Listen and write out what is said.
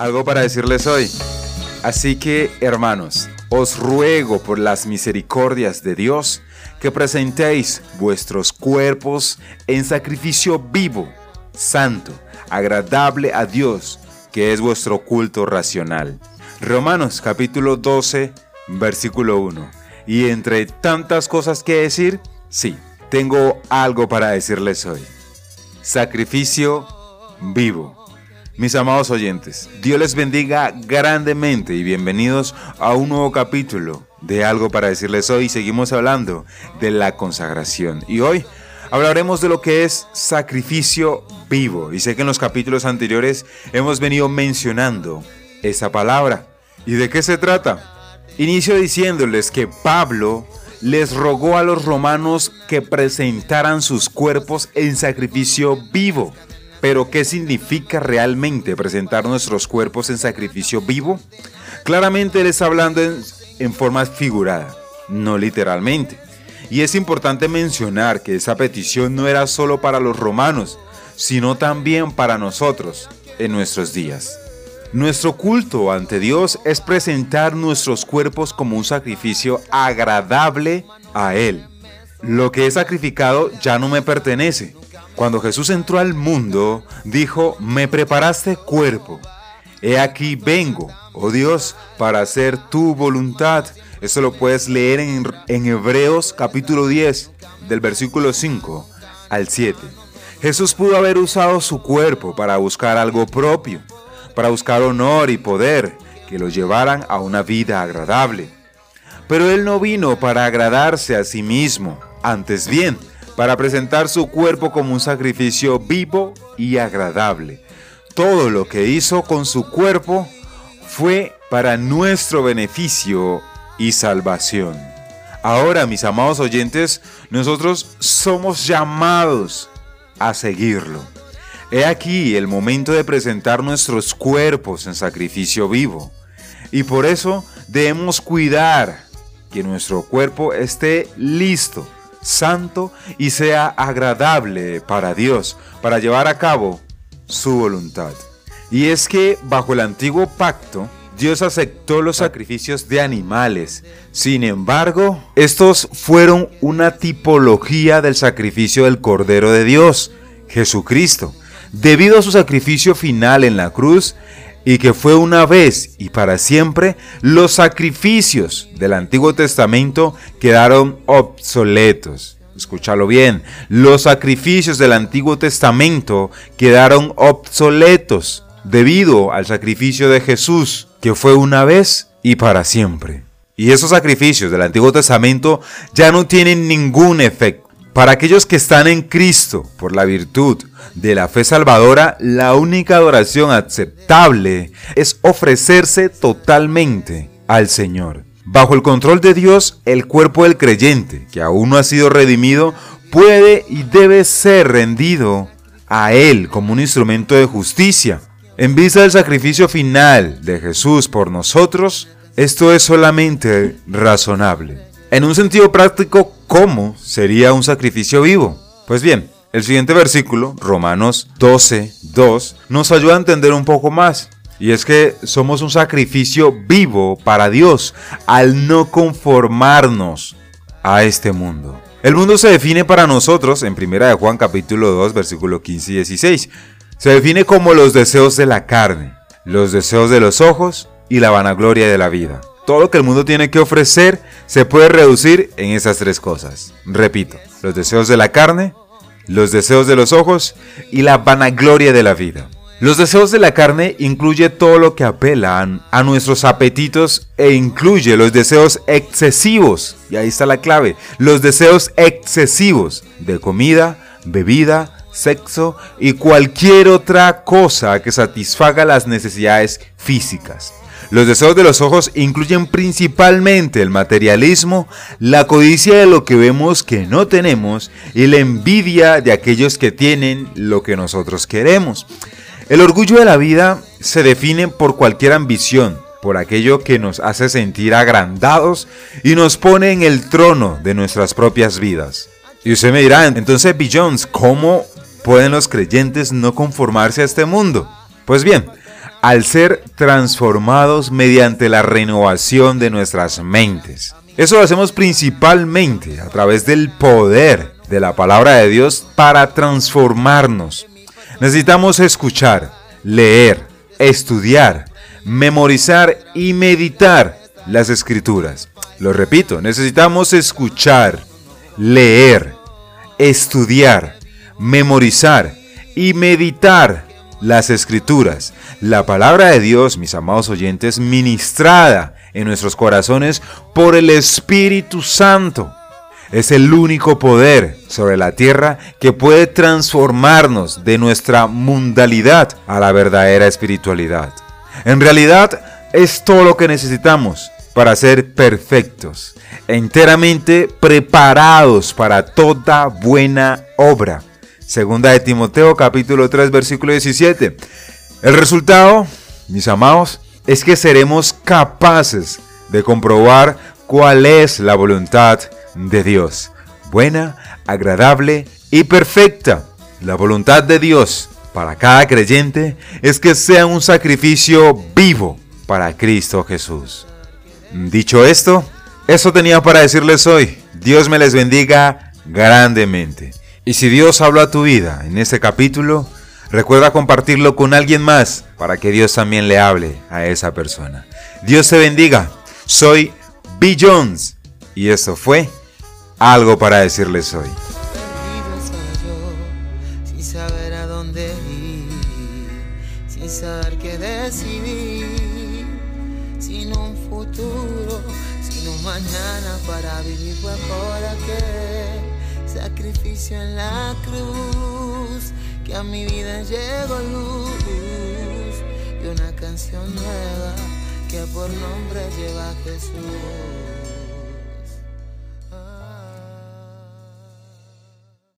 algo para decirles hoy. Así que, hermanos, os ruego por las misericordias de Dios que presentéis vuestros cuerpos en sacrificio vivo, santo, agradable a Dios, que es vuestro culto racional. Romanos capítulo 12, versículo 1. Y entre tantas cosas que decir, sí, tengo algo para decirles hoy. Sacrificio vivo. Mis amados oyentes, Dios les bendiga grandemente y bienvenidos a un nuevo capítulo de algo para decirles hoy. Seguimos hablando de la consagración y hoy hablaremos de lo que es sacrificio vivo. Y sé que en los capítulos anteriores hemos venido mencionando esa palabra. ¿Y de qué se trata? Inicio diciéndoles que Pablo les rogó a los romanos que presentaran sus cuerpos en sacrificio vivo pero, ¿qué significa realmente presentar nuestros cuerpos en sacrificio vivo? Claramente él está hablando en, forma figurada, no literalmente. Y es importante mencionar que esa petición no era solo para los romanos, sino también para nosotros en nuestros días. Nuestro culto ante Dios es presentar nuestros cuerpos como un sacrificio agradable a Él. Lo que es sacrificado ya no me pertenece, cuando Jesús entró al mundo, dijo, me preparaste cuerpo. He aquí vengo, oh Dios, para hacer tu voluntad. Eso lo puedes leer en, en Hebreos capítulo 10, del versículo 5 al 7. Jesús pudo haber usado su cuerpo para buscar algo propio, para buscar honor y poder que lo llevaran a una vida agradable. Pero Él no vino para agradarse a sí mismo, antes bien, para presentar su cuerpo como un sacrificio vivo y agradable. Todo lo que hizo con su cuerpo fue para nuestro beneficio y salvación. Ahora, mis amados oyentes, nosotros somos llamados a seguirlo. He aquí el momento de presentar nuestros cuerpos en sacrificio vivo. Y por eso debemos cuidar que nuestro cuerpo esté listo santo y sea agradable para Dios, para llevar a cabo su voluntad. Y es que bajo el antiguo pacto, Dios aceptó los sacrificios de animales. Sin embargo, estos fueron una tipología del sacrificio del Cordero de Dios, Jesucristo. Debido a su sacrificio final en la cruz, y que fue una vez y para siempre, los sacrificios del Antiguo Testamento quedaron obsoletos. Escúchalo bien, los sacrificios del Antiguo Testamento quedaron obsoletos debido al sacrificio de Jesús, que fue una vez y para siempre. Y esos sacrificios del Antiguo Testamento ya no tienen ningún efecto. Para aquellos que están en Cristo por la virtud de la fe salvadora, la única adoración aceptable es ofrecerse totalmente al Señor. Bajo el control de Dios, el cuerpo del creyente, que aún no ha sido redimido, puede y debe ser rendido a Él como un instrumento de justicia. En vista del sacrificio final de Jesús por nosotros, esto es solamente razonable. En un sentido práctico, ¿cómo sería un sacrificio vivo? Pues bien, el siguiente versículo, Romanos 12, 2, nos ayuda a entender un poco más. Y es que somos un sacrificio vivo para Dios al no conformarnos a este mundo. El mundo se define para nosotros en 1 de Juan capítulo 2 versículo 15 y 16. Se define como los deseos de la carne, los deseos de los ojos y la vanagloria de la vida todo lo que el mundo tiene que ofrecer se puede reducir en esas tres cosas. Repito, los deseos de la carne, los deseos de los ojos y la vanagloria de la vida. Los deseos de la carne incluye todo lo que apela a nuestros apetitos e incluye los deseos excesivos, y ahí está la clave, los deseos excesivos de comida, bebida, sexo y cualquier otra cosa que satisfaga las necesidades físicas. Los deseos de los ojos incluyen principalmente el materialismo, la codicia de lo que vemos que no tenemos y la envidia de aquellos que tienen lo que nosotros queremos. El orgullo de la vida se define por cualquier ambición, por aquello que nos hace sentir agrandados y nos pone en el trono de nuestras propias vidas. Y usted me dirá, entonces Billions, ¿cómo pueden los creyentes no conformarse a este mundo? Pues bien, al ser transformados mediante la renovación de nuestras mentes. Eso lo hacemos principalmente a través del poder de la palabra de Dios para transformarnos. Necesitamos escuchar, leer, estudiar, memorizar y meditar las escrituras. Lo repito, necesitamos escuchar, leer, estudiar, memorizar y meditar las escrituras. La palabra de Dios, mis amados oyentes, ministrada en nuestros corazones por el Espíritu Santo. Es el único poder sobre la tierra que puede transformarnos de nuestra mundalidad a la verdadera espiritualidad. En realidad es todo lo que necesitamos para ser perfectos, enteramente preparados para toda buena obra. Segunda de Timoteo capítulo 3 versículo 17. El resultado, mis amados, es que seremos capaces de comprobar cuál es la voluntad de Dios. Buena, agradable y perfecta. La voluntad de Dios para cada creyente es que sea un sacrificio vivo para Cristo Jesús. Dicho esto, eso tenía para decirles hoy. Dios me les bendiga grandemente. Y si Dios habló a tu vida en este capítulo, recuerda compartirlo con alguien más para que Dios también le hable a esa persona. Dios te bendiga. Soy B. Jones y esto fue algo para decirles hoy. Sin saber sin saber qué decidir, sin un futuro, sin un mañana para vivir fue por aquel sacrificio en la cruz, que a mi vida llegó luz y una canción nueva que por nombre lleva Jesús.